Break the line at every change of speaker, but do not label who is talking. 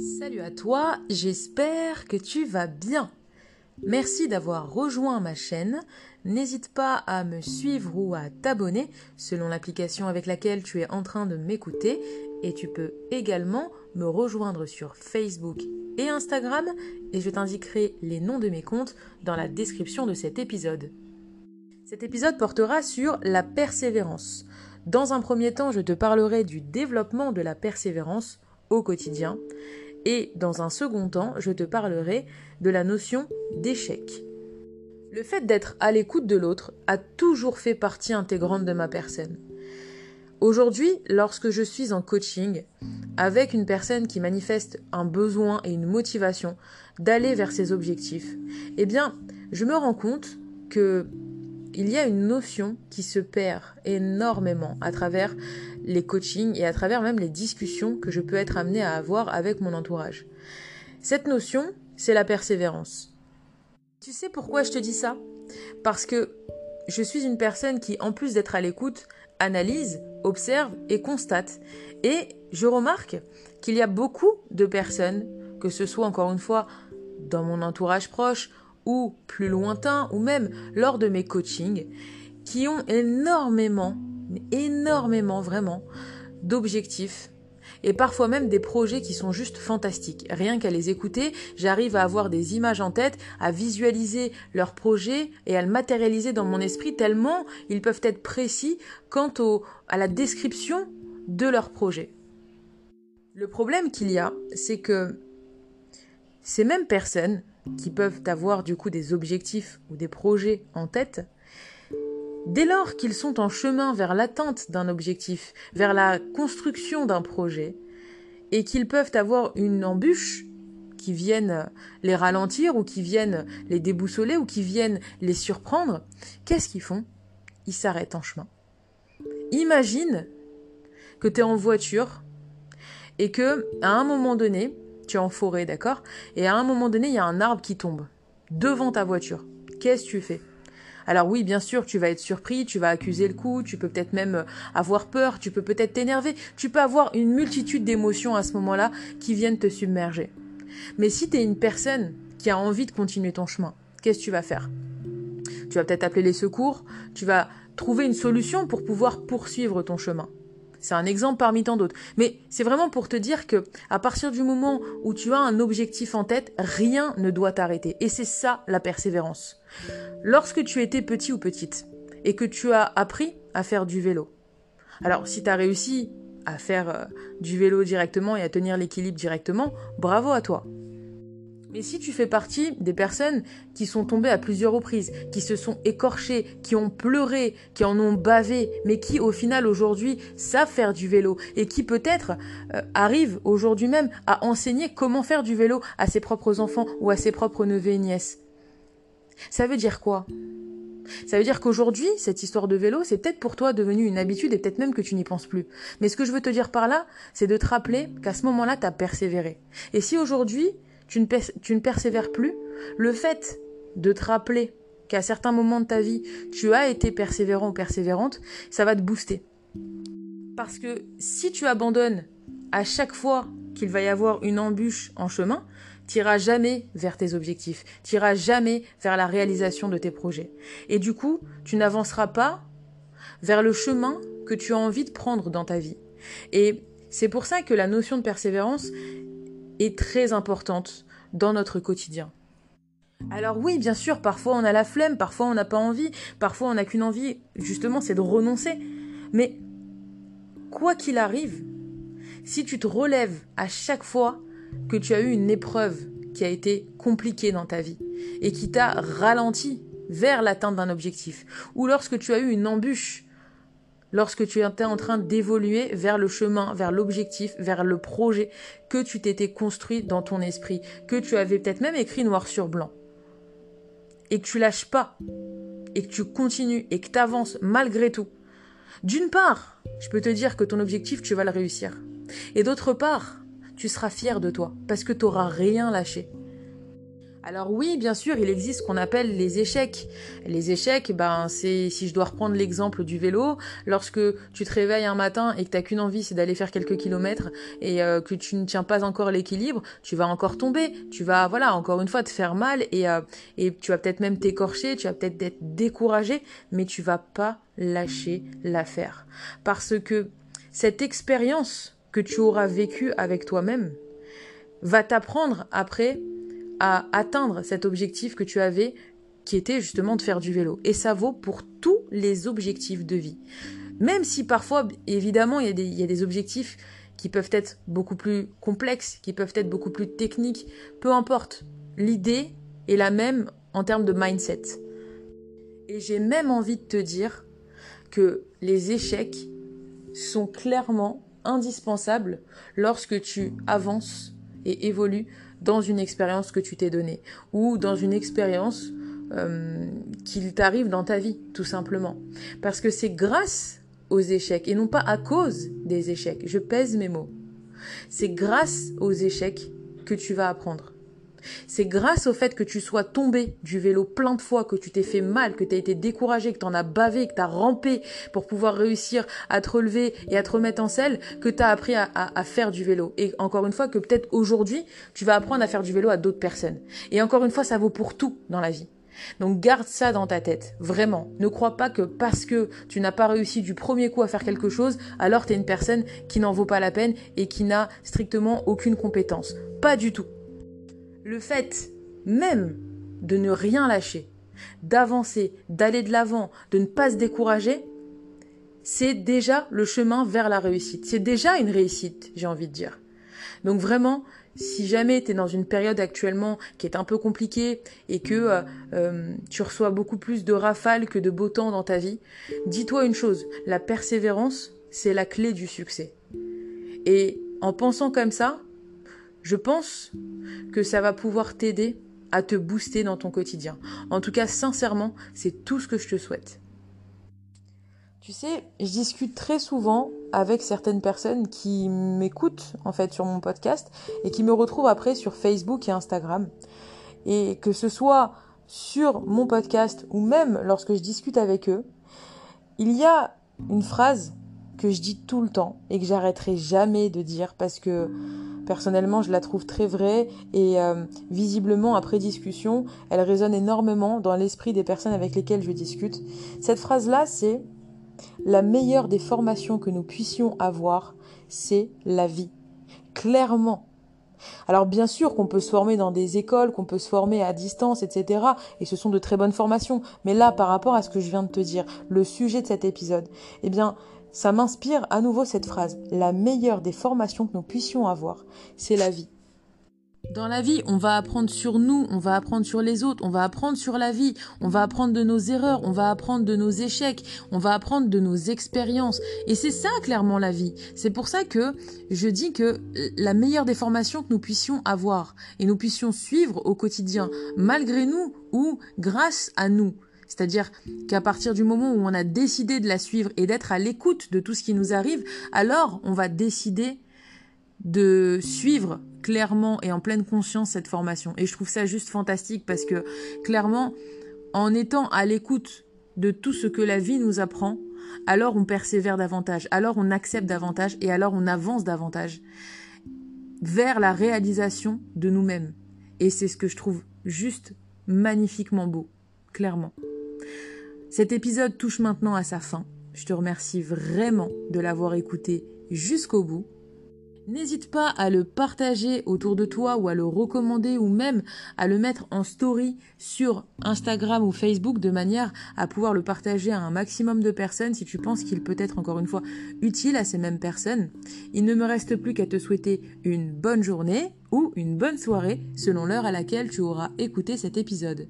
Salut à toi, j'espère que tu vas bien. Merci d'avoir rejoint ma chaîne. N'hésite pas à me suivre ou à t'abonner selon l'application avec laquelle tu es en train de m'écouter et tu peux également me rejoindre sur Facebook et Instagram et je t'indiquerai les noms de mes comptes dans la description de cet épisode. Cet épisode portera sur la persévérance. Dans un premier temps, je te parlerai du développement de la persévérance au quotidien et dans un second temps, je te parlerai de la notion d'échec. Le fait d'être à l'écoute de l'autre a toujours fait partie intégrante de ma personne. Aujourd'hui, lorsque je suis en coaching avec une personne qui manifeste un besoin et une motivation d'aller vers ses objectifs, eh bien, je me rends compte que il y a une notion qui se perd énormément à travers les coachings et à travers même les discussions que je peux être amené à avoir avec mon entourage. Cette notion, c'est la persévérance. Tu sais pourquoi je te dis ça? Parce que je suis une personne qui, en plus d'être à l'écoute, analyse, observe et constate. Et je remarque qu'il y a beaucoup de personnes, que ce soit encore une fois dans mon entourage proche ou plus lointain, ou même lors de mes coachings, qui ont énormément, énormément vraiment, d'objectifs et parfois même des projets qui sont juste fantastiques. Rien qu'à les écouter, j'arrive à avoir des images en tête, à visualiser leurs projets et à le matérialiser dans mon esprit tellement ils peuvent être précis quant à la description de leurs projets. Le problème qu'il y a, c'est que ces mêmes personnes qui peuvent avoir du coup des objectifs ou des projets en tête, dès lors qu'ils sont en chemin vers l'atteinte d'un objectif, vers la construction d'un projet, et qu'ils peuvent avoir une embûche qui vienne les ralentir ou qui viennent les déboussoler ou qui viennent les surprendre, qu'est-ce qu'ils font? Ils s'arrêtent en chemin. Imagine que tu es en voiture et que à un moment donné, tu es en forêt, d'accord? Et à un moment donné, il y a un arbre qui tombe devant ta voiture. Qu'est-ce que tu fais? Alors oui, bien sûr, tu vas être surpris, tu vas accuser le coup, tu peux peut-être même euh, avoir peur, tu peux peut-être t'énerver, tu peux avoir une multitude d'émotions à ce moment-là qui viennent te submerger. Mais si tu es une personne qui a envie de continuer ton chemin, qu'est-ce que tu vas faire? Tu vas peut-être appeler les secours, tu vas trouver une solution pour pouvoir poursuivre ton chemin. C'est un exemple parmi tant d'autres. Mais c'est vraiment pour te dire que à partir du moment où tu as un objectif en tête, rien ne doit t'arrêter. Et c'est ça la persévérance. Lorsque tu étais petit ou petite et que tu as appris à faire du vélo. Alors si tu as réussi à faire euh, du vélo directement et à tenir l'équilibre directement, bravo à toi. Mais si tu fais partie des personnes qui sont tombées à plusieurs reprises, qui se sont écorchées, qui ont pleuré, qui en ont bavé, mais qui au final aujourd'hui savent faire du vélo et qui peut-être euh, arrivent aujourd'hui même à enseigner comment faire du vélo à ses propres enfants ou à ses propres neveux et nièces. Ça veut dire quoi? Ça veut dire qu'aujourd'hui, cette histoire de vélo, c'est peut-être pour toi devenu une habitude et peut-être même que tu n'y penses plus. Mais ce que je veux te dire par là, c'est de te rappeler qu'à ce moment-là, tu as persévéré. Et si aujourd'hui, tu ne, persévères plus, le fait de te rappeler qu'à certains moments de ta vie, tu as été persévérant ou persévérante, ça va te booster. Parce que si tu abandonnes à chaque fois qu'il va y avoir une embûche en chemin, tu n'iras jamais vers tes objectifs, tu n'iras jamais vers la réalisation de tes projets. Et du coup, tu n'avanceras pas vers le chemin que tu as envie de prendre dans ta vie. Et c'est pour ça que la notion de persévérance, très importante dans notre quotidien. Alors oui, bien sûr, parfois on a la flemme, parfois on n'a pas envie, parfois on n'a qu'une envie, justement, c'est de renoncer. Mais quoi qu'il arrive, si tu te relèves à chaque fois que tu as eu une épreuve qui a été compliquée dans ta vie et qui t'a ralenti vers l'atteinte d'un objectif, ou lorsque tu as eu une embûche lorsque tu étais en train d'évoluer vers le chemin, vers l'objectif, vers le projet que tu t'étais construit dans ton esprit, que tu avais peut-être même écrit noir sur blanc. Et que tu lâches pas, et que tu continues, et que tu avances malgré tout. D'une part, je peux te dire que ton objectif, tu vas le réussir. Et d'autre part, tu seras fier de toi, parce que tu n'auras rien lâché. Alors oui, bien sûr, il existe ce qu'on appelle les échecs. Les échecs, ben c'est si je dois reprendre l'exemple du vélo, lorsque tu te réveilles un matin et que t'as qu'une envie, c'est d'aller faire quelques kilomètres et euh, que tu ne tiens pas encore l'équilibre, tu vas encore tomber, tu vas voilà encore une fois te faire mal et euh, et tu vas peut-être même t'écorcher, tu vas peut-être être découragé, mais tu vas pas lâcher l'affaire parce que cette expérience que tu auras vécue avec toi-même va t'apprendre après à atteindre cet objectif que tu avais qui était justement de faire du vélo. Et ça vaut pour tous les objectifs de vie. Même si parfois, évidemment, il y, a des, objectifs qui peuvent être beaucoup plus complexes, qui peuvent être beaucoup plus techniques, peu importe. L'idée est la même en termes de mindset. Et j'ai même envie de te dire que les échecs sont clairement indispensables lorsque tu avances et évolues dans une expérience que tu t'es donnée ou dans une expérience euh, qu'il t'arrive dans ta vie, tout simplement. Parce que c'est grâce aux échecs et non pas à cause des échecs. Je pèse mes mots. C'est grâce aux échecs que tu vas apprendre. C'est grâce au fait que tu sois tombé du vélo plein de fois, que tu t'es fait mal, que tu as été découragé, que tu en as bavé, que tu as rampé pour pouvoir réussir à te relever et à te remettre en selle, que tu as appris à, faire du vélo. Et encore une fois, que peut-être aujourd'hui, tu vas apprendre à faire du vélo à d'autres personnes. Et encore une fois, ça vaut pour tout dans la vie. Donc garde ça dans ta tête, vraiment. Ne crois pas que parce que tu n'as pas réussi du premier coup à faire quelque chose, alors tu es une personne qui n'en vaut pas la peine et qui n'a strictement aucune compétence. Pas du tout le fait même de ne rien lâcher, d'avancer, d'aller de l'avant, de ne pas se décourager, c'est déjà le chemin vers la réussite. C'est déjà une réussite, j'ai envie de dire. Donc vraiment, si jamais tu es dans une période actuellement qui est un peu compliquée et que euh, euh, tu reçois beaucoup plus de rafales que de beau temps dans ta vie, dis-toi une chose, la persévérance, c'est la clé du succès. Et en pensant comme ça, je pense que ça va pouvoir t'aider à te booster dans ton quotidien. En tout cas, sincèrement, c'est tout ce que je te souhaite. Tu sais, je discute très souvent avec certaines personnes qui m'écoutent en fait sur mon podcast et qui me retrouvent après sur Facebook et Instagram. Et que ce soit sur mon podcast ou même lorsque je discute avec eux, il y a une phrase que je dis tout le temps et que j'arrêterai jamais de dire parce que personnellement je la trouve très vraie et euh, visiblement après discussion elle résonne énormément dans l'esprit des personnes avec lesquelles je discute. Cette phrase là c'est la meilleure des formations que nous puissions avoir c'est la vie. Clairement. Alors bien sûr qu'on peut se former dans des écoles, qu'on peut se former à distance, etc. Et ce sont de très bonnes formations. Mais là, par rapport à ce que je viens de te dire, le sujet de cet épisode, eh bien, ça m'inspire à nouveau cette phrase. La meilleure des formations que nous puissions avoir, c'est la vie. Dans la vie, on va apprendre sur nous, on va apprendre sur les autres, on va apprendre sur la vie, on va apprendre de nos erreurs, on va apprendre de nos échecs, on va apprendre de nos expériences. Et c'est ça clairement la vie. C'est pour ça que je dis que la meilleure des formations que nous puissions avoir et nous puissions suivre au quotidien, malgré nous ou grâce à nous, c'est-à-dire qu'à partir du moment où on a décidé de la suivre et d'être à l'écoute de tout ce qui nous arrive, alors on va décider de suivre clairement et en pleine conscience cette formation. Et je trouve ça juste fantastique parce que clairement, en étant à l'écoute de tout ce que la vie nous apprend, alors on persévère davantage, alors on accepte davantage et alors on avance davantage vers la réalisation de nous-mêmes. Et c'est ce que je trouve juste magnifiquement beau, clairement. Cet épisode touche maintenant à sa fin. Je te remercie vraiment de l'avoir écouté jusqu'au bout. N'hésite pas à le partager autour de toi ou à le recommander ou même à le mettre en story sur Instagram ou Facebook de manière à pouvoir le partager à un maximum de personnes si tu penses qu'il peut être encore une fois utile à ces mêmes personnes. Il ne me reste plus qu'à te souhaiter une bonne journée ou une bonne soirée selon l'heure à laquelle tu auras écouté cet épisode.